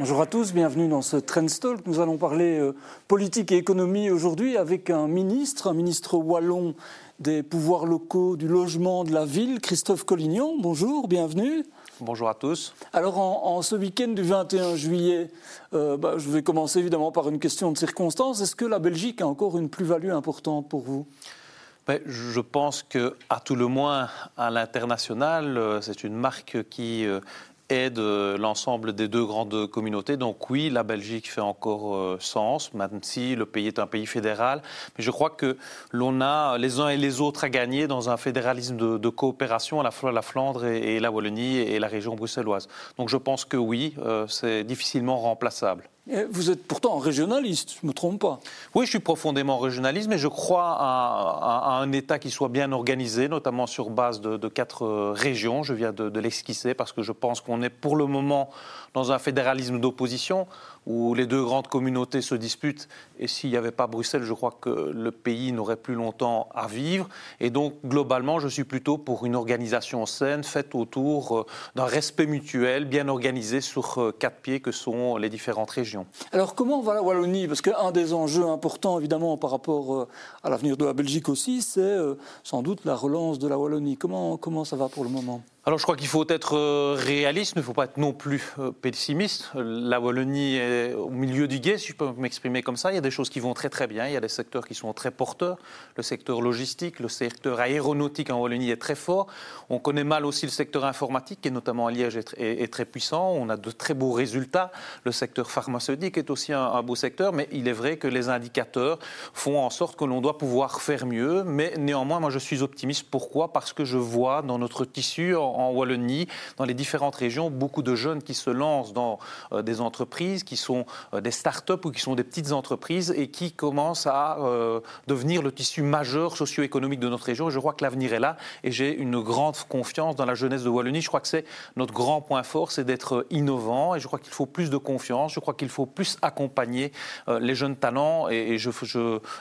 Bonjour à tous, bienvenue dans ce Trendstalk. Nous allons parler euh, politique et économie aujourd'hui avec un ministre, un ministre wallon des pouvoirs locaux, du logement, de la ville, Christophe Collignon. Bonjour, bienvenue. Bonjour à tous. Alors en, ce week-end du 21 juillet, euh, bah, je vais commencer évidemment par une question de circonstance. Est-ce que la Belgique a encore une plus-value importante pour vous? Ben, je pense que, à tout le moins, à l'international, euh, c'est une marque qui aide l'ensemble des deux grandes communautés. Donc oui, la Belgique fait encore euh, sens, même si le pays est un pays fédéral. Mais je crois que l'on a les uns et les autres à gagner dans un fédéralisme de, coopération à la fois la Flandre et, la Wallonie et la région bruxelloise. Donc je pense que oui, euh, c'est difficilement remplaçable. Vous êtes pourtant régionaliste, je ne me trompe pas. Oui, je suis profondément régionaliste, mais je crois à, un État qui soit bien organisé, notamment sur base de, quatre euh, régions. Je viens de l'esquisser parce que je pense qu'on est pour le moment dans un fédéralisme d'opposition où les deux grandes communautés se disputent. Et s'il n'y avait pas Bruxelles, je crois que le pays n'aurait plus longtemps à vivre. Et donc, globalement, je suis plutôt pour une organisation saine, faite autour euh, d'un respect mutuel, bien organisé sur euh, quatre pieds que sont les différentes régions. Alors, comment va la Wallonie? Parce qu'un des enjeux importants, évidemment, par rapport euh, à l'avenir de la Belgique aussi, c'est sans doute la relance de la Wallonie. Comment, comment ça va pour le moment? Alors je crois qu'il faut être euh, réaliste, il ne faut pas être non plus euh, pessimiste. La Wallonie est au milieu du guet, si je peux m'exprimer comme ça. Il y a des choses qui vont très très bien, il y a des secteurs qui sont très porteurs. Le secteur logistique, le secteur aéronautique en Wallonie est très fort. On connaît mal aussi le secteur informatique, qui notamment à Liège est, très puissant. On a de très beaux résultats. Le secteur pharmaceutique est aussi un beau secteur, mais il est vrai que les indicateurs font en sorte que l'on doit pouvoir faire mieux. Mais néanmoins, moi je suis optimiste. Pourquoi? Parce que je vois dans notre tissu en Wallonie, dans les différentes régions, beaucoup de jeunes qui se lancent dans euh, des entreprises, qui sont euh, des start-up ou qui sont des petites entreprises et qui commencent à euh, devenir le tissu majeur socio-économique de notre région. Je crois que l'avenir est là et j'ai une grande confiance dans la jeunesse de Wallonie. Je crois que c'est notre grand point fort, c'est d'être innovant et je crois qu'il faut plus de confiance. Je crois qu'il faut plus accompagner les jeunes talents et, je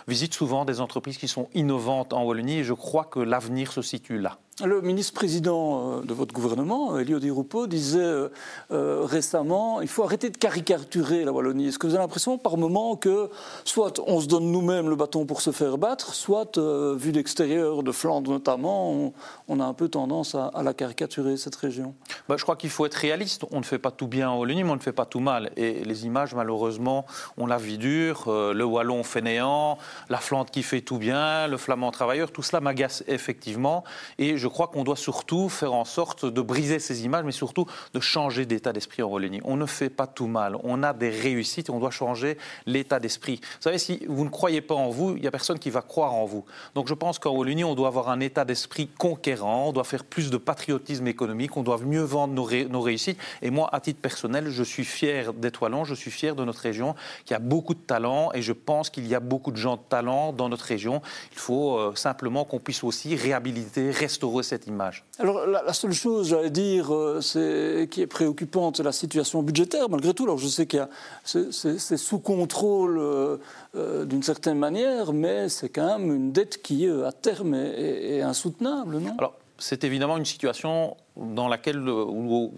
visite souvent des entreprises qui sont innovantes en Wallonie et je crois que l'avenir se situe là. Le ministre-président euh, de votre gouvernement, Elio Di Rupo, disait euh, euh, récemment il faut arrêter de caricaturer la Wallonie. Est-ce que vous avez l'impression par moment que soit on se donne nous-mêmes le bâton pour se faire battre, soit, vu d'extérieur, de Flandre notamment, on, a un peu tendance à, la caricaturer, cette région? Bah, Je crois qu'il faut être réaliste. On ne fait pas tout bien en Wallonie, mais on ne fait pas tout mal. Et les images, malheureusement, on la vie dure. le Wallon fainéant, la Flandre qui fait tout bien, le Flamand travailleur, tout cela m'agace effectivement. Et je crois qu'on doit surtout faire en sorte de briser ces images, mais surtout de changer d'état d'esprit en Wallonie. On ne fait pas tout mal. On a des réussites et on doit changer l'état d'esprit. Vous savez, si vous ne croyez pas en vous, il n'y a personne qui va croire en vous. Donc je pense qu'en Wallonie, on doit avoir un état d'esprit conquérant, on doit faire plus de patriotisme économique, on doit mieux vendre nos, réussites. Et moi, à titre personnel, je suis fier d'être Wallon, je suis fier de notre région, qui a beaucoup de talent et je pense qu'il y a beaucoup de gens de talent dans notre région. Il faut euh, simplement qu'on puisse aussi réhabiliter, restaurer cette image Alors la, seule chose, j'allais dire, euh, c'est, qui est préoccupante, c'est la situation budgétaire, malgré tout. Alors je sais qu'il y a, c'est, sous contrôle euh, euh, d'une certaine manière, mais c'est quand même une dette qui, à terme, est, insoutenable, non? Alors, c'est évidemment une situation dans laquelle, ou,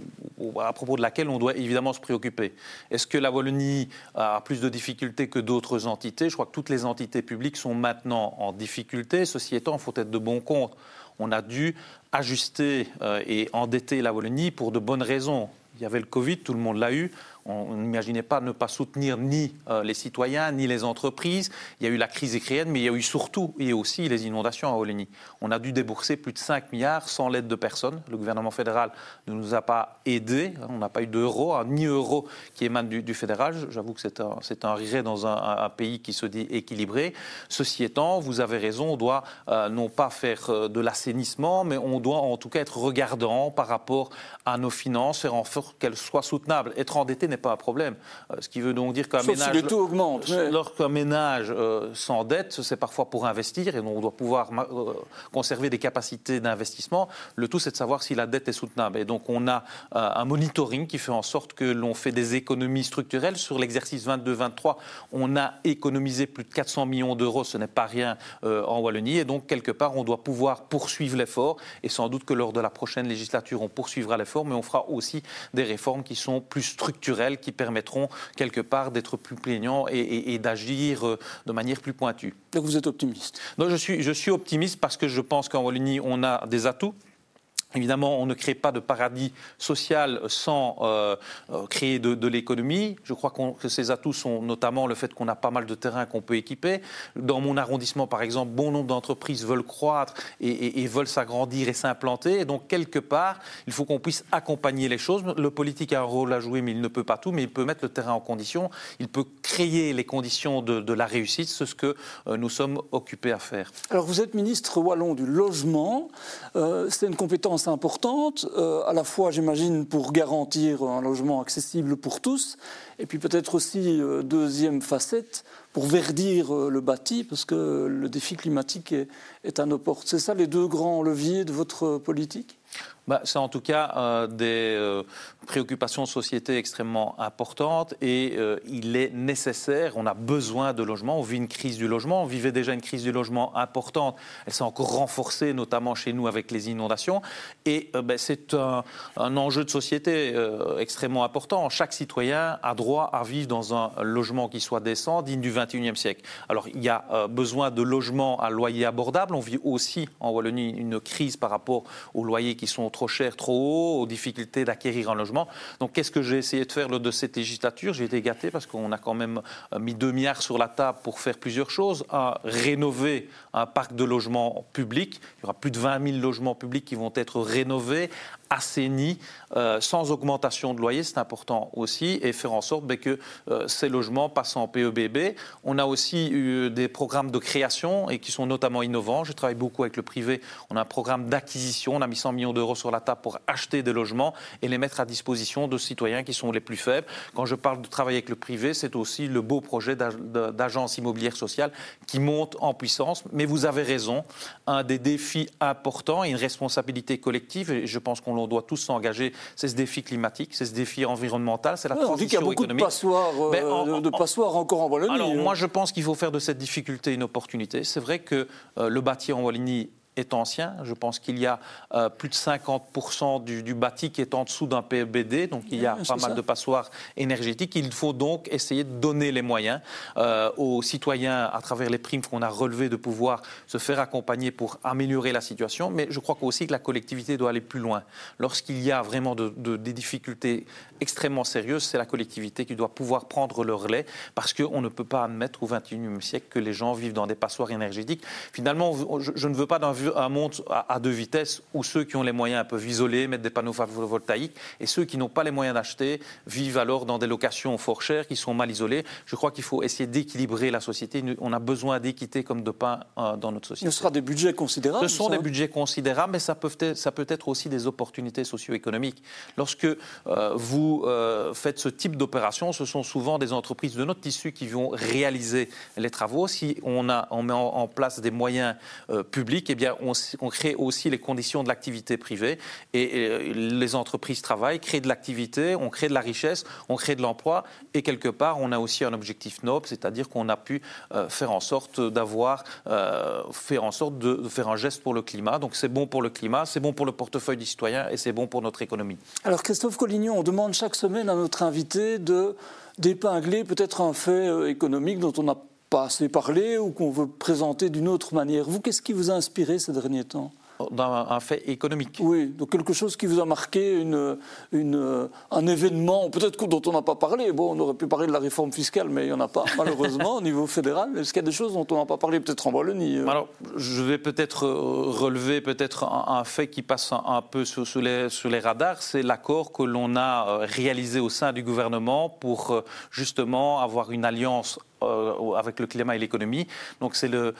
à propos de laquelle on doit évidemment se préoccuper. Est-ce que la Wallonie a plus de difficultés que d'autres entités? Je crois que toutes les entités publiques sont maintenant en difficulté. Ceci étant, il faut être de bon compte on a dû ajuster euh, et endetter la Wallonie pour de bonnes raisons. Il y avait le Covid, tout le monde l'a eu. On n'imaginait pas ne pas soutenir ni euh, les citoyens, ni les entreprises. Il y a eu la crise écrienne, mais il y a eu surtout et aussi les inondations à Olénie. On a dû débourser plus de 5 milliards sans l'aide de personne. Le gouvernement fédéral ne nous a pas aidés. On n'a pas eu d'euros, ni euro qui émane du, fédéral. J'avoue que c'est un, un regret dans un, pays qui se dit équilibré. Ceci étant, vous avez raison, on doit euh, non pas faire euh, de l'assainissement, mais on doit en tout cas être regardant par rapport à nos finances, faire en sorte qu'elles soient soutenables. Être endetté n'est pas un problème. Euh, ce qui veut donc dire qu'un ménage, si taux lorsqu'un ménage euh, s'endette, c'est parfois pour investir et donc on doit pouvoir euh, conserver des capacités d'investissement. Le tout, c'est de savoir si la dette est soutenable. Et donc on a un monitoring qui fait en sorte que l'on fait des économies structurelles. Sur l'exercice 22-23, on a économisé plus de 400 millions d'euros, ce n'est pas rien en Wallonie. Et donc quelque part, on doit pouvoir poursuivre l'effort. Et sans doute que lors de la prochaine législature, on poursuivra l'effort, mais on fera aussi des réformes qui sont plus structurelles structurelles qui permettront quelque part d'être plus plaignants et, d'agir euh, de manière plus pointue. Donc vous êtes optimiste? Non, je suis, je suis optimiste parce que je pense qu'en Wallonie, on a des atouts. Évidemment, on ne crée pas de paradis social sans euh, euh, créer de, l'économie. Je crois que ces atouts sont notamment le fait qu'on a pas mal de terrains qu'on peut équiper. Dans mon arrondissement, par exemple, bon nombre d'entreprises veulent croître et, veulent s'agrandir et s'implanter. Donc, quelque part, il faut qu'on puisse accompagner les choses. Le politique a un rôle à jouer, mais il ne peut pas tout. Mais il peut mettre le terrain en condition. Il peut créer les conditions de, la réussite. C'est ce que euh, nous sommes occupés à faire. Alors, vous êtes ministre wallon du logement. C'est une compétence importante, euh, à la fois, j'imagine, pour garantir un logement accessible pour tous, et puis peut-être aussi, euh, deuxième facette, pour verdir euh, le bâti, parce que le défi climatique est, est à nos portes. C'est ça les deux grands leviers de votre politique? Bah, c'est en tout cas euh, des euh, préoccupations de société extrêmement importantes et euh, il est nécessaire, on a besoin de logement, on vit une crise du logement, on vivait déjà une crise du logement importante, elle s'est encore renforcée notamment chez nous avec les inondations et ben, c'est un, enjeu de société extrêmement important. Chaque citoyen a droit à vivre dans un logement qui soit décent, digne du 21e siècle. Alors il y a besoin de logements à loyer abordable, on vit aussi en Wallonie une crise par rapport aux loyers qui sont trop chers, trop hauts, aux difficultés d'acquérir un logement. Donc qu'est-ce que j'ai essayé de faire lors de cette législature? J'ai été gâté parce qu'on a quand même euh, mis 2 milliards sur la table pour faire plusieurs choses. Un, rénover un parc de logements publics. Il y aura plus de 20 000 logements publics qui vont être rénovés, assainis, euh, sans augmentation de loyer, c'est important aussi, et faire en sorte ben, que euh, ces logements passent en PEBB. On a aussi eu des programmes de création et qui sont notamment innovants. Je travaille beaucoup avec le privé. On a un programme d'acquisition. On a mis 100 millions d'euros sur la table pour acheter des logements et les mettre à disposition de citoyens qui sont les plus faibles. Quand je parle de travailler avec le privé, c'est aussi le beau projet d'agence immobilière sociale qui monte en puissance. Mais vous avez raison, un des défis importants et une responsabilité collective, et je pense qu'on on doit tous s'engager, c'est ce défi climatique, c'est ce défi environnemental, c'est la transition économique. On dit qu'il y a beaucoup de passoires, euh, ben, de, passoires encore en Wallonie. Alors, moi, je pense qu'il faut faire de cette difficulté une opportunité. C'est vrai que euh, le bâti en Wallonie est ancien. Je pense qu'il y a euh, plus de 50% du, bâti qui est en dessous d'un PEBD, donc il y a pas mal de passoires énergétiques. Il faut donc essayer de donner les moyens euh, aux citoyens, à travers les primes qu'on a relevées, de pouvoir se faire accompagner pour améliorer la situation. Mais je crois aussi que la collectivité doit aller plus loin. Lorsqu'il y a vraiment des difficultés extrêmement sérieuses, c'est la collectivité qui doit pouvoir prendre le relais, parce qu'on ne peut pas admettre au XXIe siècle que les gens vivent dans des passoires énergétiques. Finalement, je, je ne veux pas d'un un monde à, deux vitesses où ceux qui ont les moyens peuvent isoler, mettre des panneaux photovoltaïques, et ceux qui n'ont pas les moyens d'acheter vivent alors dans des locations fort chères qui sont mal isolées. Je crois qu'il faut essayer d'équilibrer la société. On a besoin d'équité comme de pain euh, dans notre société. Ce sera des budgets considérables. Ce sont des budgets considérables, mais ça peut, être, ça peut être aussi des opportunités socio-économiques. Lorsque euh, vous euh, faites ce type d'opération, ce sont souvent des entreprises de notre tissu qui vont réaliser les travaux. Si on, a, on met en, place des moyens publics, eh bien, on, crée aussi les conditions de l'activité privée et, les entreprises travaillent, créent de l'activité, on crée de la richesse, on crée de l'emploi et quelque part on a aussi un objectif noble, c'est-à-dire qu'on a pu euh, faire en sorte d'avoir, euh, faire en sorte de, faire un geste pour le climat. Donc c'est bon pour le climat, c'est bon pour le portefeuille du citoyen et c'est bon pour notre économie. Alors Christophe Collignon, on demande chaque semaine à notre invité de d'épingler peut-être un fait euh, économique dont on n'a pas assez parlé ou qu'on veut présenter d'une autre manière. Vous, qu'est-ce qui vous a inspiré ces derniers temps? Dans un fait économique. Oui, donc quelque chose qui vous a marqué, une, une, un événement, peut-être dont on n'a pas parlé. Bon, on aurait pu parler de la réforme fiscale, mais il n'y en a pas, malheureusement, au niveau fédéral. Est-ce qu'il y a des choses dont on n'a pas parlé, peut-être en Wallonie euh? Alors, je vais peut-être euh, relever peut-être un, fait qui passe un, peu sous, les, radars, c'est l'accord que l'on a euh, réalisé au sein du gouvernement pour justement avoir une alliance avec le climat et l'économie. Donc c'est le,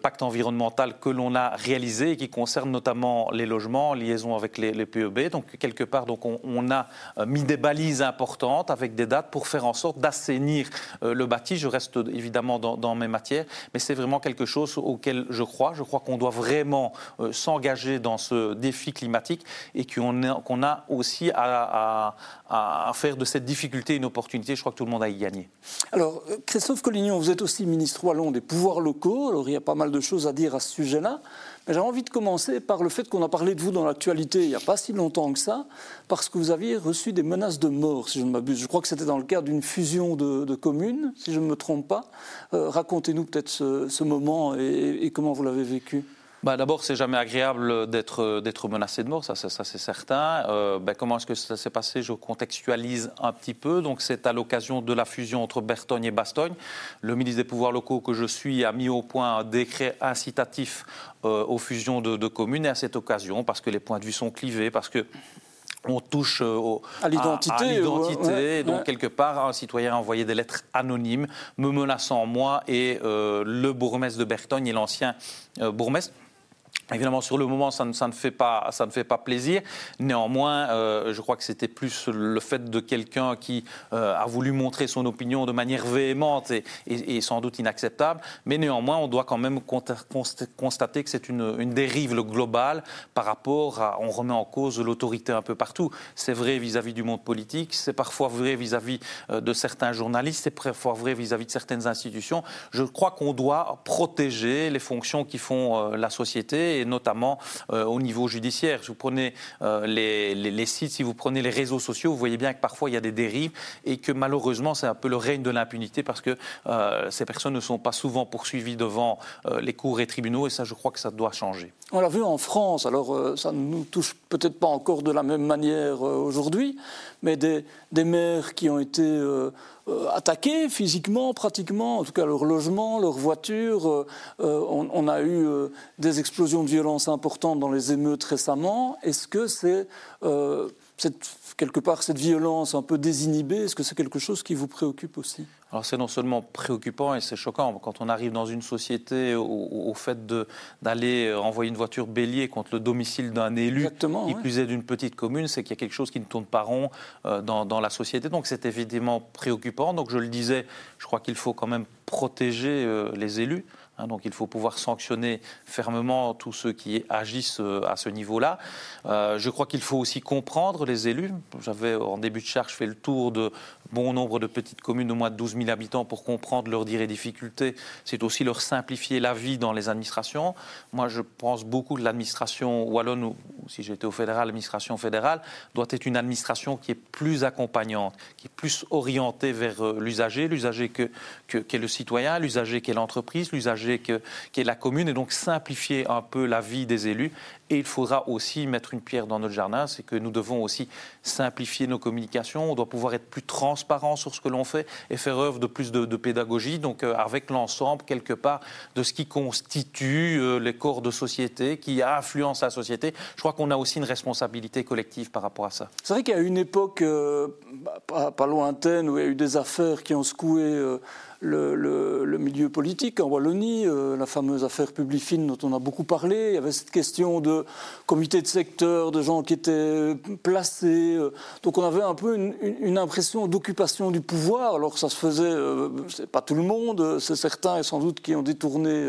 pacte environnemental que l'on a réalisé et qui concerne notamment les logements en liaison avec les, PEB. Donc, quelque part, donc, on, a euh, mis des balises importantes avec des dates pour faire en sorte d'assainir euh, le bâti. Je reste évidemment dans, mes matières, mais c'est vraiment quelque chose auquel je crois. Je crois qu'on doit vraiment euh, s'engager dans ce défi climatique et qu'on a, aussi à, à, faire de cette difficulté une opportunité. Je crois que tout le monde a y gagné. Alors, Christophe Collignon, vous êtes aussi ministre wallon des pouvoirs locaux, alors il y a pas mal de choses à dire à ce sujet-là. Mais j'ai envie de commencer par le fait qu'on a parlé de vous dans l'actualité il n'y a pas si longtemps que ça, parce que vous aviez reçu des menaces de mort, si je ne m'abuse. Je crois que c'était dans le cadre d'une fusion de, communes, si je ne me trompe pas. Euh, racontez-nous peut-être ce, moment et comment vous l'avez vécu bah, D'abord, c'est jamais agréable d'être, menacé de mort, ça, ça, c'est certain. Euh, bah, comment est-ce que ça s'est passé? Je contextualise un petit peu. Donc, c'est à l'occasion de la fusion entre Bertogne et Bastogne. Le ministre des Pouvoirs locaux que je suis a mis au point un décret incitatif euh, aux fusions de, de communes. Et à cette occasion, parce que les points de vue sont clivés, parce que on touche euh, à l'identité. donc, quelque part, un citoyen a envoyé des lettres anonymes me menaçant moi et le bourgmestre de Bertogne et l'ancien bourgmestre Évidemment, sur le moment, ça ne, fait, pas, plaisir. Néanmoins, euh, je crois que c'était plus le fait de quelqu'un qui euh, a voulu montrer son opinion de manière véhémente et, sans doute inacceptable. Mais néanmoins, on doit quand même constater que c'est une, une, dérive globale par rapport à. On remet en cause l'autorité un peu partout. C'est vrai vis-à-vis du monde politique, c'est parfois vrai vis-à-vis euh, de certains journalistes, c'est parfois vrai vis-à-vis de certaines institutions. Je crois qu'on doit protéger les fonctions qui font la société notamment euh, au niveau judiciaire. Si vous prenez euh, les, sites, si vous prenez les réseaux sociaux, vous voyez bien que parfois il y a des dérives et que malheureusement c'est un peu le règne de l'impunité parce que euh, ces personnes ne sont pas souvent poursuivies devant les cours et tribunaux et ça je crois que ça doit changer. On l'a vu en France, alors ça ne nous touche peut-être pas encore de la même manière aujourd'hui, mais des, des, maires qui ont été euh, attaqués physiquement, pratiquement, en tout cas leur logement, leur voiture. Euh, euh, on, a eu des explosions de violence importantes dans les émeutes récemment. Est-ce que c'est quelque part cette violence un peu désinhibée Est-ce que c'est quelque chose qui vous préoccupe aussi? Alors c'est non seulement préoccupant et c'est choquant quand on arrive dans une société au, fait d'aller envoyer une voiture bélier contre le domicile d'un élu, qui plus est d'une petite commune, c'est qu'il y a quelque chose qui ne tourne pas rond euh, dans, la société. Donc c'est évidemment préoccupant. Donc je le disais, je crois qu'il faut quand même protéger euh, les élus. Hein, donc il faut pouvoir sanctionner fermement tous ceux qui agissent euh, à ce niveau-là. Euh, je crois qu'il faut aussi comprendre les élus. J'avais en début de charge fait le tour de bon nombre de petites communes de moins de 12 000 habitants pour comprendre leurs dires difficultés. C'est aussi leur simplifier la vie dans les administrations. Moi, je pense beaucoup que l'administration wallonne, ou si j'étais au fédéral, l'administration fédérale, doit être une administration qui est plus accompagnante, qui est plus orientée vers euh, l'usager, l'usager que, que, qu'est le citoyen, l'usager qui est l'entreprise, l'usager qui est la commune, et donc simplifier un peu la vie des élus. Et il faudra aussi mettre une pierre dans notre jardin, c'est que nous devons aussi simplifier nos communications, on doit pouvoir être plus transparent sur ce que l'on fait et faire œuvre de plus de, pédagogie, donc euh, avec l'ensemble, quelque part, de ce qui constitue euh, les corps de société, qui influence la société. Je crois qu'on a aussi une responsabilité collective par rapport à ça. C'est vrai qu'il y a une époque euh, pas, lointaine où il y a eu des affaires qui ont secoué le, milieu politique en Wallonie, euh, la fameuse affaire Publifine dont on a beaucoup parlé. Il y avait cette question de comité de secteur, de gens qui étaient placés. Euh. donc on avait un peu une, impression d'occupation du pouvoir. Alors ça se faisait, euh, c'est pas tout le monde, c'est certains et sans doute qui ont détourné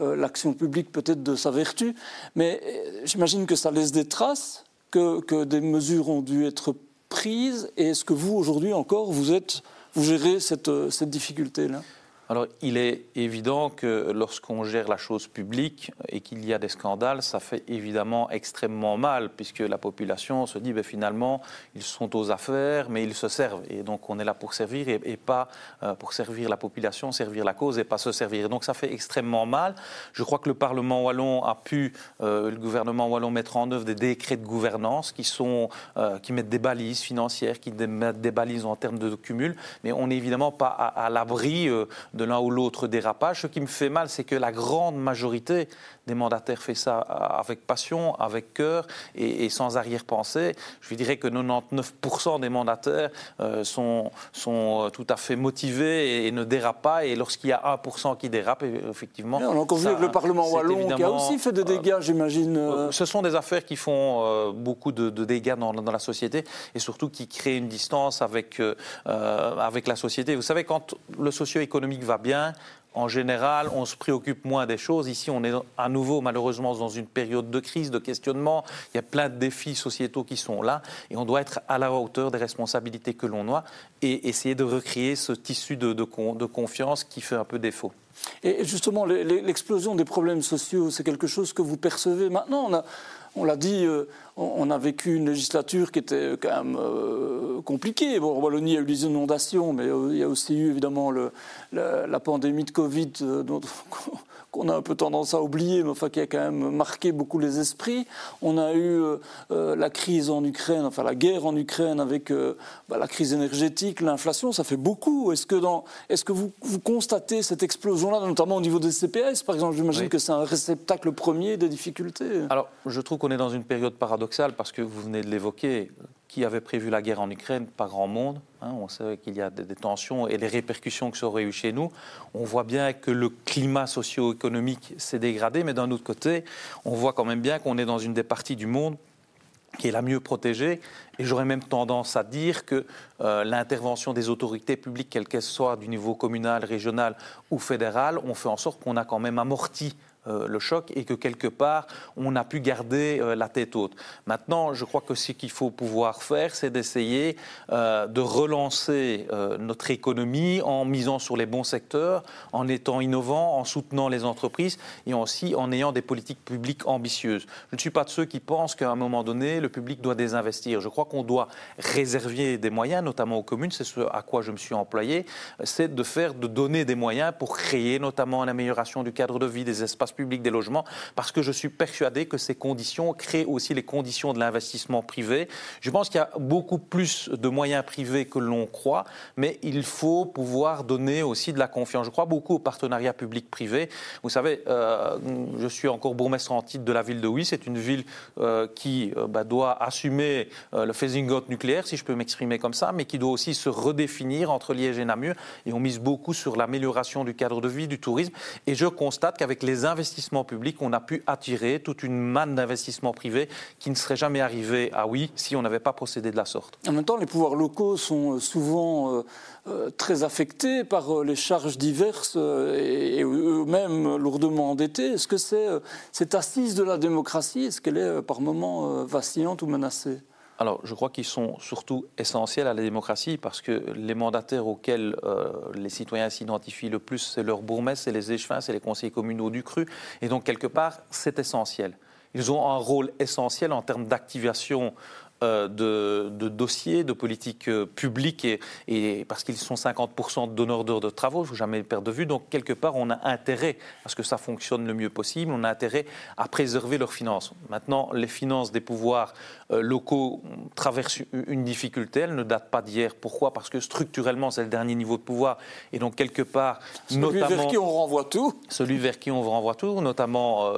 l'action publique peut-être de sa vertu. Mais j'imagine que ça laisse des traces, que, que des mesures ont dû être prises. Et est-ce que vous, aujourd'hui encore, vous êtes vous gérez cette, euh, cette difficulté-là? Alors, il est évident que lorsqu'on gère la chose publique et qu'il y a des scandales, ça fait évidemment extrêmement mal, puisque la population se dit, ben, finalement, ils sont aux affaires, mais ils se servent. Et donc, on est là pour servir et, pas euh, pour servir la population, servir la cause et pas se servir. Donc, ça fait extrêmement mal. Je crois que le Parlement wallon a pu, euh, le gouvernement wallon, mettre en œuvre des décrets de gouvernance qui, sont, euh, qui mettent des balises financières, qui mettent des balises en termes de cumul, mais on n'est évidemment pas à l'abri de l'un ou l'autre dérapage. Ce qui me fait mal, c'est que la grande majorité des mandataires fait ça avec passion, avec cœur et, sans arrière-pensée. Je dirais que 99% des mandataires euh, sont, sont euh, tout à fait motivés et, ne dérapent pas. Et lorsqu'il y a 1% qui dérape, effectivement. on a encore vu avec le Parlement wallon qui a aussi fait des dégâts, euh, j'imagine. Ce sont des affaires qui font beaucoup de, dégâts dans, dans, la société et surtout qui créent une distance avec, avec la société. Vous savez, quand le socio-économique va bien, en général, on se préoccupe moins des choses. Ici, on est à nouveau, malheureusement, dans une période de crise, de questionnement. Il y a plein de défis sociétaux qui sont là. Et on doit être à la hauteur des responsabilités que l'on a et essayer de recréer ce tissu de, de, confiance qui fait un peu défaut. Et justement, l'explosion des problèmes sociaux, c'est quelque chose que vous percevez maintenant? On l'a dit, euh, on a vécu une législature qui était quand même euh, compliquée. Bon, en Wallonie, il y a eu des inondations, mais euh, il y a aussi eu évidemment le, la, pandémie de Covid dont, qu'on a un peu tendance à oublier, mais enfin qui a quand même marqué beaucoup les esprits. On a eu la crise en Ukraine, enfin la guerre en Ukraine avec bah, la crise énergétique, l'inflation, ça fait beaucoup. Est-ce que, dans, est-ce que vous, vous constatez cette explosion-là, notamment au niveau des CPS, par exemple? J'imagine que c'est un réceptacle premier des difficultés. Alors, je trouve qu'on est dans une période paradoxale parce que vous venez de l'évoquer. Qui avait prévu la guerre en Ukraine Pas grand monde. Hein. on sait qu'il y a des, tensions et les répercussions que ça aurait eu chez nous. On voit bien que le climat socio-économique s'est dégradé, mais d'un autre côté, on voit quand même bien qu'on est dans une des parties du monde qui est la mieux protégée. Et j'aurais même tendance à dire que euh, l'intervention des autorités publiques, quelle qu'elle soit, du niveau communal, régional ou fédéral, on fait en sorte qu'on a quand même amorti le choc et que quelque part, on a pu garder euh, la tête haute. Maintenant, je crois que ce qu'il faut pouvoir faire, c'est d'essayer euh, de relancer notre économie en misant sur les bons secteurs, en étant innovant, en soutenant les entreprises et aussi en ayant des politiques publiques ambitieuses. Je ne suis pas de ceux qui pensent qu'à un moment donné, le public doit désinvestir. Je crois qu'on doit réserver des moyens, notamment aux communes, c'est ce à quoi je me suis employé, c'est de faire, de donner des moyens pour créer notamment l'amélioration du cadre de vie, des espaces public des logements, parce que je suis persuadé que ces conditions créent aussi les conditions de l'investissement privé. Je pense qu'il y a beaucoup plus de moyens privés que l'on croit, mais il faut pouvoir donner aussi de la confiance. Je crois beaucoup au partenariat public-privé. Vous savez, euh, je suis encore bourgmestre en titre de la ville de Oui. C'est une ville euh, qui euh, bah, doit assumer le phasing out nucléaire, si je peux m'exprimer comme ça, mais qui doit aussi se redéfinir entre Liège et Namur. Et on mise beaucoup sur l'amélioration du cadre de vie, du tourisme. Et je constate qu'avec les investissements investissement public, on a pu attirer toute une manne d'investissements privés qui ne serait jamais arrivé à oui si on n'avait pas procédé de la sorte. En même temps, les pouvoirs locaux sont euh, souvent euh, euh, très affectés par les charges diverses et, eux-mêmes lourdement endettés. Est-ce que c'est cette assise de la démocratie, est-ce qu'elle est par moments vacillante ou menacée? Alors, je crois qu'ils sont surtout essentiels à la démocratie parce que les mandataires auxquels euh, les citoyens s'identifient le plus, c'est leurs bourgmestres, c'est les échevins, c'est les conseillers communaux du cru. Et donc, quelque part, c'est essentiel. Ils ont un rôle essentiel en termes d'activation euh, de, dossiers, de politiques euh, publiques, et, parce qu'ils sont 50% de donneurs d'heures de travaux, il ne faut jamais perdre de vue. Donc, quelque part, on a intérêt à ce que ça fonctionne le mieux possible, on a intérêt à préserver leurs finances. Maintenant, les finances des pouvoirs euh, locaux traversent une difficulté, elles ne datent pas d'hier. Pourquoi? Parce que structurellement, c'est le dernier niveau de pouvoir, et donc, quelque part, celui notamment. vers qui on renvoie tout Celui vers qui on renvoie tout, notamment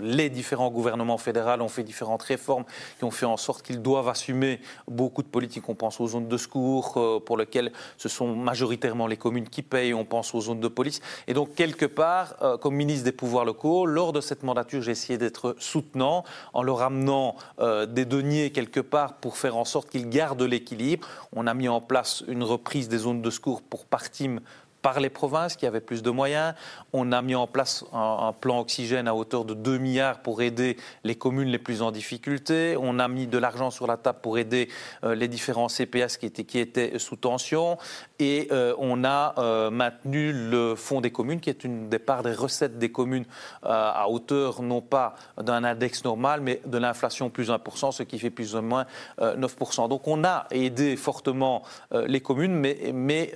les différents gouvernements fédéraux ont fait différentes réformes qui ont fait en sorte qu'ils doivent assumer beaucoup de politiques. On pense aux zones de secours, euh, pour lesquelles ce sont majoritairement les communes qui payent. On pense aux zones de police. Et donc, quelque part, euh, comme ministre des pouvoirs locaux, lors de cette mandature, j'ai essayé d'être soutenant en leur amenant euh, des deniers quelque part pour faire en sorte qu'ils gardent l'équilibre. On a mis en place une reprise des zones de secours pour Partim par les provinces qui avaient plus de moyens. On a mis en place un, plan oxygène à hauteur de 2 milliards pour aider les communes les plus en difficulté. On a mis de l'argent sur la table pour aider euh, les différents CPS qui étaient, sous tension. Et euh, on a euh, maintenu le fonds des communes, qui est une des parts des recettes des communes à hauteur non pas d'un index normal, mais de l'inflation plus 1%, ce qui fait plus ou moins 9%. Donc on a aidé fortement les communes, mais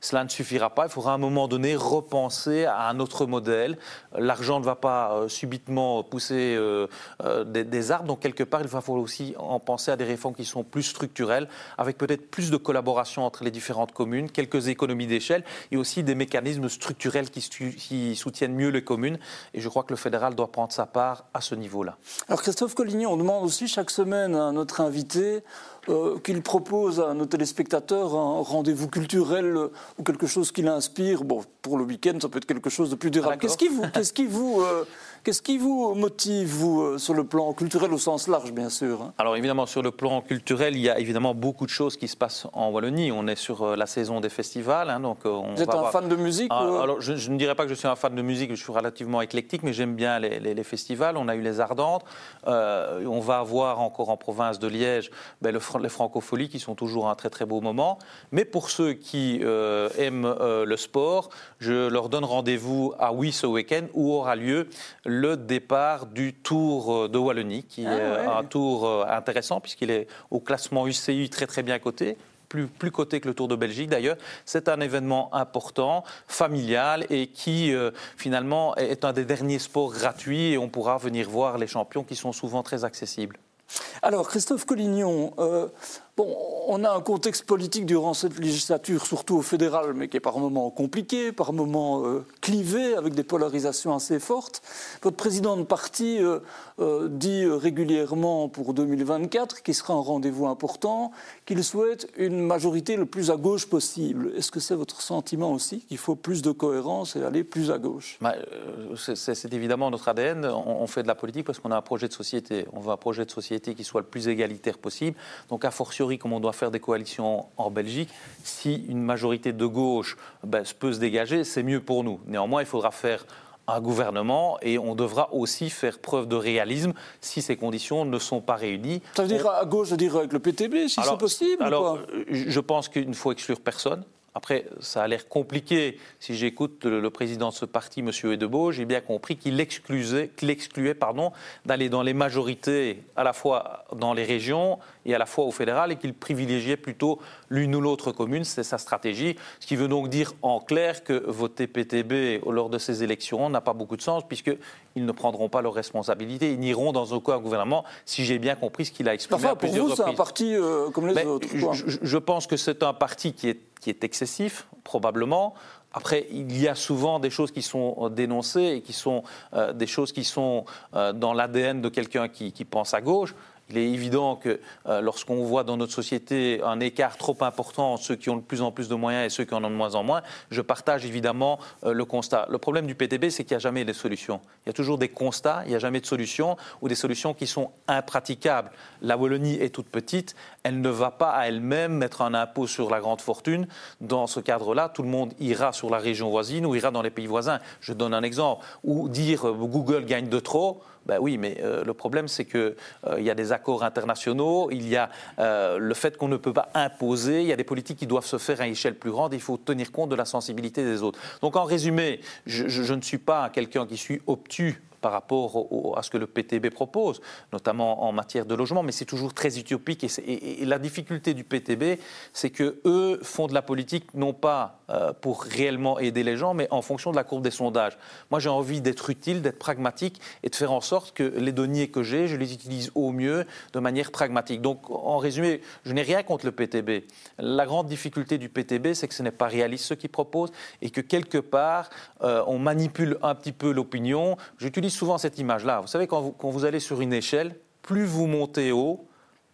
cela ne suffira pas. Il faudra à un moment donné repenser à un autre modèle. L'argent ne va pas euh, subitement pousser euh, euh, des, arbres. Donc, quelque part, il va falloir aussi en penser à des réformes qui sont plus structurelles, avec peut-être plus de collaboration entre les différentes communes, quelques économies d'échelle et aussi des mécanismes structurels qui, qui, soutiennent mieux les communes. Et je crois que le fédéral doit prendre sa part à ce niveau-là. Alors, Christophe Collignon, on demande aussi chaque semaine à notre invité euh, qu'il propose à nos téléspectateurs un rendez-vous culturel ou quelque chose qui l'inspire. Bon, pour le week-end, ça peut être quelque chose de plus durable. Qu'est-ce qui vous, qu'est-ce qui vous, euh, Qu'est-ce qui vous motive, vous, euh, sur le plan culturel au sens large, bien sûr hein Alors évidemment, sur le plan culturel, il y a évidemment beaucoup de choses qui se passent en Wallonie. On est sur euh, la saison des festivals. Hein, donc on vous êtes un fan de musique ah, Alors je, ne dirais pas que je suis un fan de musique, je suis relativement éclectique, mais j'aime bien les, festivals. On a eu les Ardentes. on va avoir encore en province de Liège ben, le, les Francopholies qui sont toujours un très très beau moment. Mais pour ceux qui aiment le sport, je leur donne rendez-vous à Oui ce week-end où aura lieu le départ du Tour euh, de Wallonie, qui ah est un tour euh, intéressant puisqu'il est au classement UCI très très bien coté. Plus, plus, coté que le Tour de Belgique d'ailleurs. C'est un événement important, familial et qui euh, finalement est un des derniers sports gratuits et on pourra venir voir les champions qui sont souvent très accessibles. Alors Christophe Collignon, Bon, on a un contexte politique durant cette législature, surtout au fédéral, mais qui est par moments compliqué, par moments euh, clivé, avec des polarisations assez fortes. Votre président de parti euh, euh, dit régulièrement pour 2024, qui sera un rendez-vous important, qu'il souhaite une majorité le plus à gauche possible. Est-ce que c'est votre sentiment aussi, qu'il faut plus de cohérence et aller plus à gauche? Bah, C'est évidemment notre ADN. On, fait de la politique parce qu'on a un projet de société. On veut un projet de société qui soit le plus égalitaire possible. Donc, a fortiori, comme on doit faire des coalitions en Belgique, si une majorité de gauche ben, peut se dégager, c'est mieux pour nous. Néanmoins, il faudra faire un gouvernement et on devra aussi faire preuve de réalisme si ces conditions ne sont pas réunies. Ça veut dire à gauche, je veux dire avec le PTB, si c'est possible Alors, je pense qu'il ne faut exclure personne. Après, ça a l'air compliqué. Si j'écoute le, président de ce parti, M. Edebo, j'ai bien compris qu'il excluait, excluait d'aller dans les majorités, à la fois dans les régions et à la fois au fédéral, et qu'il privilégiait plutôt l'une ou l'autre commune. C'est sa stratégie. Ce qui veut donc dire en clair que voter PTB lors de ces élections n'a pas beaucoup de sens, puisqu'ils ne prendront pas leurs responsabilités. Ils n'iront dans aucun gouvernement, si j'ai bien compris ce qu'il a exprimé enfin, à pour vous, c'est un parti euh, comme les autres. Je, je pense que c'est un parti qui est qui est excessif, probablement. Après, il y a souvent des choses qui sont dénoncées et qui sont euh, des choses qui sont euh, dans l'ADN de quelqu'un qui, pense à gauche. Il est évident que euh, lorsqu'on voit dans notre société un écart trop important entre ceux qui ont de plus en plus de moyens et ceux qui en ont de moins en moins, je partage évidemment euh, le constat. Le problème du PTB, c'est qu'il n'y a jamais de solutions. Il y a toujours des constats, il n'y a jamais de solutions ou des solutions qui sont impraticables. La Wallonie est toute petite, elle ne va pas à elle-même mettre un impôt sur la grande fortune. Dans ce cadre-là, tout le monde ira sur la région voisine ou ira dans les pays voisins. Je donne un exemple. Ou dire euh, Google gagne de trop, ben oui, mais euh, le problème, c'est qu'il euh, y a des accords internationaux, il y a euh, le fait qu'on ne peut pas imposer, il y a des politiques qui doivent se faire à échelle plus grande, il faut tenir compte de la sensibilité des autres. Donc en résumé, je ne suis pas quelqu'un qui suis obtus par rapport à ce que le PTB propose, notamment en matière de logement, mais c'est toujours très utopique. Et, la difficulté du PTB, c'est que eux font de la politique non pas euh, pour réellement aider les gens, mais en fonction de la courbe des sondages. Moi, j'ai envie d'être utile, d'être pragmatique et de faire en sorte que les données que j'ai, je les utilise au mieux de manière pragmatique. Donc, en résumé, je n'ai rien contre le PTB. La grande difficulté du PTB, c'est que ce n'est pas réaliste ce qu'ils proposent et que quelque part, euh, on manipule un petit peu l'opinion. J'utilise souvent cette image-là. Vous savez, quand vous, allez sur une échelle, plus vous montez haut,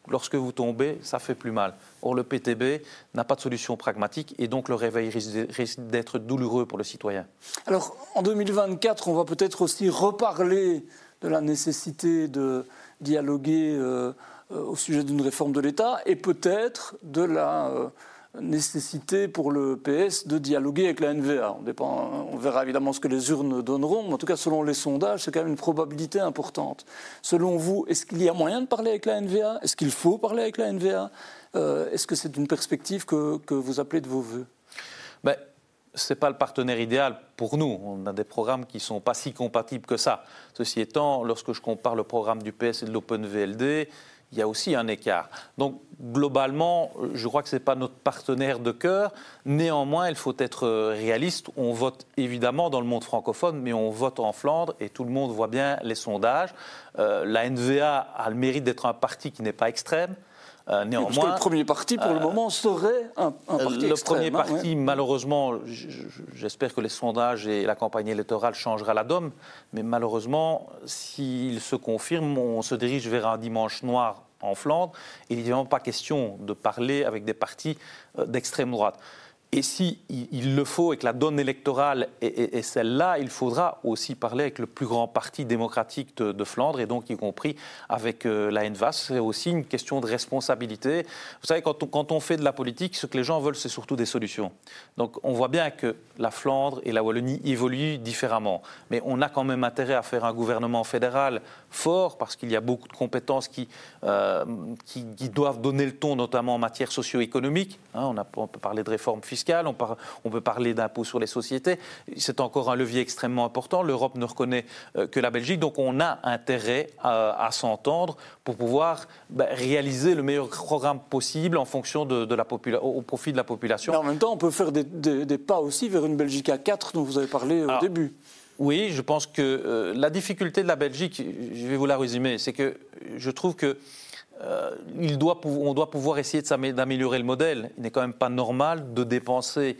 lorsque vous tombez, ça fait plus mal. Or, le PTB n'a pas de solution pragmatique et donc le réveil risque d'être douloureux pour le citoyen. Alors, en 2024, on va peut-être aussi reparler de la nécessité de dialoguer euh, euh, au sujet d'une réforme de l'État et peut-être de la. Euh, nécessité pour le PS de dialoguer avec la NVA. On, verra évidemment ce que les urnes donneront, mais en tout cas, selon les sondages, c'est quand même une probabilité importante. Selon vous, est-ce qu'il y a moyen de parler avec la NVA Est-ce qu'il faut parler avec la NVA euh, Est-ce que c'est une perspective que, vous appelez de vos voeux? Ben, ce n'est pas le partenaire idéal pour nous. On a des programmes qui ne sont pas si compatibles que ça. Ceci étant, lorsque je compare le programme du PS et de l'OpenVLD, il y a aussi un écart. Donc globalement, je crois que ce n'est pas notre partenaire de cœur. Néanmoins, il faut être réaliste. On vote évidemment dans le monde francophone, mais on vote en Flandre et tout le monde voit bien les sondages. Euh, la NVA a le mérite d'être un parti qui n'est pas extrême. Euh, néanmoins, le premier parti, pour le euh, moment, serait un, parti Le premier hein, parti, malheureusement, j'espère que les sondages et la campagne électorale changera la donne, mais malheureusement, s'il se confirme, on se dirige vers un dimanche noir en Flandre. Il n'est évidemment pas question de parler avec des partis euh, d'extrême droite. Et si il, le faut et que la donne électorale est, celle-là, il faudra aussi parler avec le plus grand parti démocratique de, Flandre et donc y compris avec euh, la NVAS. C'est aussi une question de responsabilité. Vous savez, quand on, quand on fait de la politique, ce que les gens veulent, c'est surtout des solutions. Donc on voit bien que la Flandre et la Wallonie évoluent différemment. Mais on a quand même intérêt à faire un gouvernement fédéral fort parce qu'il y a beaucoup de compétences qui, euh, qui, doivent donner le ton, notamment en matière socio-économique. Hein, on, on peut parler de réforme fiscale on, peut parler d'impôts sur les sociétés. C'est encore un levier extrêmement important. L'Europe ne reconnaît euh, que la Belgique, donc on a intérêt à, s'entendre pour pouvoir ben, réaliser le meilleur programme possible en fonction de, la au profit de la population. Mais en même temps, on peut faire des, pas aussi vers une Belgique à 4 dont vous avez parlé au début. Oui, je pense que euh, la difficulté de la Belgique, je vais vous la résumer, c'est que je trouve que euh, il doit, pouvoir essayer d'améliorer le modèle. Il n'est quand même pas normal de dépenser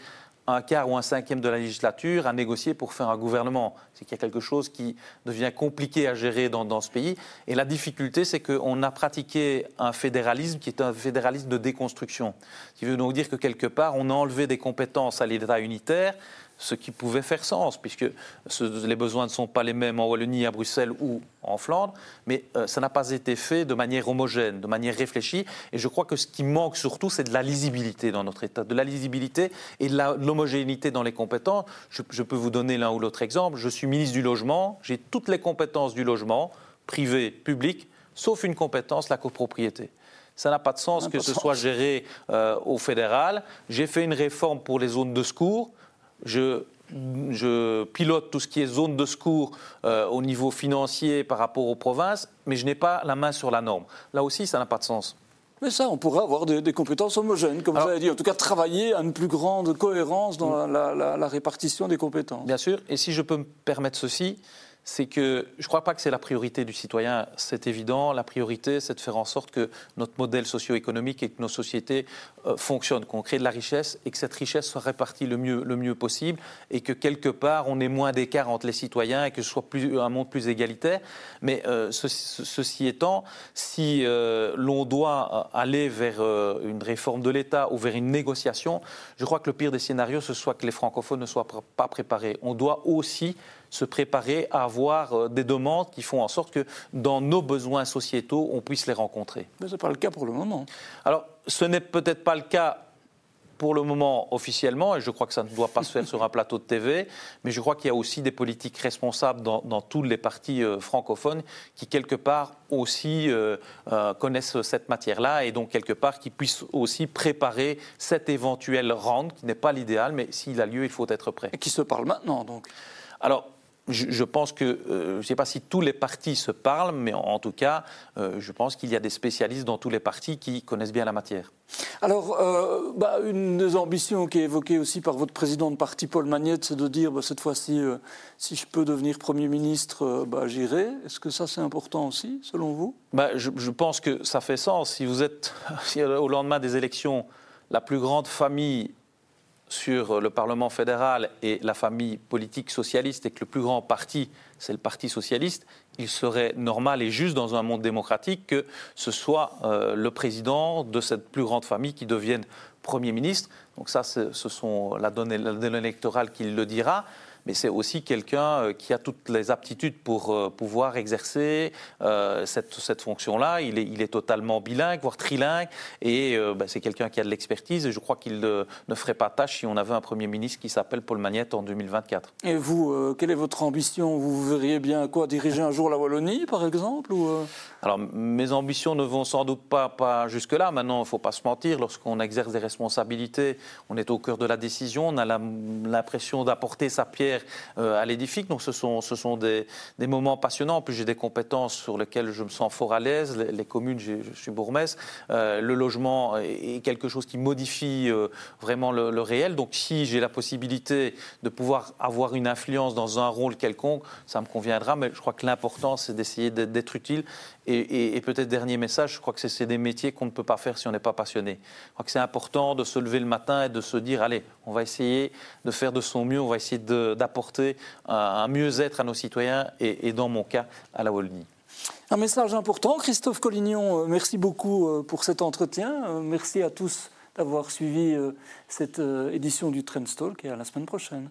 un quart ou un cinquième de la législature à négocier pour faire un gouvernement. C'est qu'il y a quelque chose qui devient compliqué à gérer dans, dans ce pays. Et la difficulté, c'est qu'on a pratiqué un fédéralisme qui est un fédéralisme de déconstruction. Ce qui veut donc dire que quelque part, on a enlevé des compétences à l'État unitaire ce qui pouvait faire sens, puisque les besoins ne sont pas les mêmes en Wallonie, à Bruxelles ou en Flandre, mais euh, ça n'a pas été fait de manière homogène, de manière réfléchie. Et je crois que ce qui manque surtout, c'est de la lisibilité dans notre État, de la lisibilité et de l'homogénéité dans les compétences. Je, je peux vous donner l'un ou l'autre exemple. Je suis ministre du Logement, j'ai toutes les compétences du logement, privé, public, sauf une compétence, la copropriété. Ça n'a pas de sens que ce soit géré euh, au fédéral. J'ai fait une réforme pour les zones de secours je, pilote tout ce qui est zone de secours euh, au niveau financier par rapport aux provinces, mais je n'ai pas la main sur la norme. Là aussi, ça n'a pas de sens. Mais ça, on pourrait avoir des, compétences homogènes, comme vous avez dit. En tout cas, travailler à une plus grande cohérence dans la répartition des compétences. Bien sûr. Et si je peux me permettre ceci, c'est que je ne crois pas que c'est la priorité du citoyen, c'est évident. La priorité, c'est de faire en sorte que notre modèle socio-économique et que nos sociétés euh, fonctionnent, qu'on crée de la richesse et que cette richesse soit répartie le mieux, le mieux possible et que quelque part, on ait moins d'écart entre les citoyens et que ce soit un monde plus égalitaire. Mais euh, ceci étant, si euh, l'on doit aller vers une réforme de l'État ou vers une négociation, je crois que le pire des scénarios, ce soit que les francophones ne soient pas préparés. On doit aussi se préparer à avoir euh, des demandes qui font en sorte que dans nos besoins sociétaux, on puisse les rencontrer. Mais ce n'est pas le cas pour le moment. Alors, ce n'est peut-être pas le cas pour le moment officiellement, et je crois que ça ne doit pas se faire sur un plateau de TV, mais je crois qu'il y a aussi des politiques responsables dans, tous les partis euh, francophones qui, quelque part, aussi euh, connaissent cette matière-là, et donc, quelque part, qui puissent aussi préparer cette éventuelle rente, qui n'est pas l'idéal, mais s'il a lieu, il faut être prêt. Et qui se parle maintenant, donc Alors, je, pense que, euh, je ne sais pas si tous les partis se parlent, mais en, tout cas, euh, je pense qu'il y a des spécialistes dans tous les partis qui connaissent bien la matière. Alors, euh, bah, une des ambitions qui est évoquée aussi par votre président de parti, Paul Magnette, c'est de dire bah, cette fois-ci, si je peux devenir Premier ministre, bah, j'irai. Est-ce que ça, c'est important aussi, selon vous? Je, je, pense que ça fait sens. Si vous êtes, au lendemain des élections, la plus grande famille sur le Parlement fédéral et la famille politique socialiste et que le plus grand parti, c'est le Parti socialiste, il serait normal et juste dans un monde démocratique que ce soit euh, le président de cette plus grande famille qui devienne Premier ministre. Donc ça, ce sont la donne électorale qui le dira mais c'est aussi quelqu'un euh, qui a toutes les aptitudes pour euh, pouvoir exercer euh, cette, cette fonction-là. Il est, il est, totalement bilingue, voire trilingue, et ben, c'est quelqu'un qui a de l'expertise, et je crois qu'il ne ferait pas tâche si on avait un Premier ministre qui s'appelle Paul Magnette en 2024. Et vous, quelle est votre ambition? Vous verriez bien quoi? Diriger un jour la Wallonie, par exemple ou Alors, mes ambitions ne vont sans doute pas, pas jusque-là. Maintenant, il ne faut pas se mentir, lorsqu'on exerce des responsabilités, on est au cœur de la décision, on a l'impression d'apporter sa pierre euh, à l'édifice. Donc ce sont, ce sont des, des, moments passionnants. En plus, j'ai des compétences sur lesquelles je me sens fort à l'aise. Les, communes, je suis bourgmestre. Euh, le logement est quelque chose qui modifie euh, vraiment le, le, réel. Donc si j'ai la possibilité de pouvoir avoir une influence dans un rôle quelconque, ça me conviendra. Mais je crois que l'important, c'est d'essayer d'être utile et, peut-être dernier message, je crois que c'est des métiers qu'on ne peut pas faire si on n'est pas passionné. Je crois que c'est important de se lever le matin et de se dire, allez, on va essayer de faire de son mieux, on va essayer d'apporter un, mieux-être à nos citoyens et, dans mon cas, à la Wallonie. Un message important. Christophe Collignon, euh, merci beaucoup euh, pour cet entretien. Euh, merci à tous d'avoir suivi cette édition du Trendstalk et à la semaine prochaine.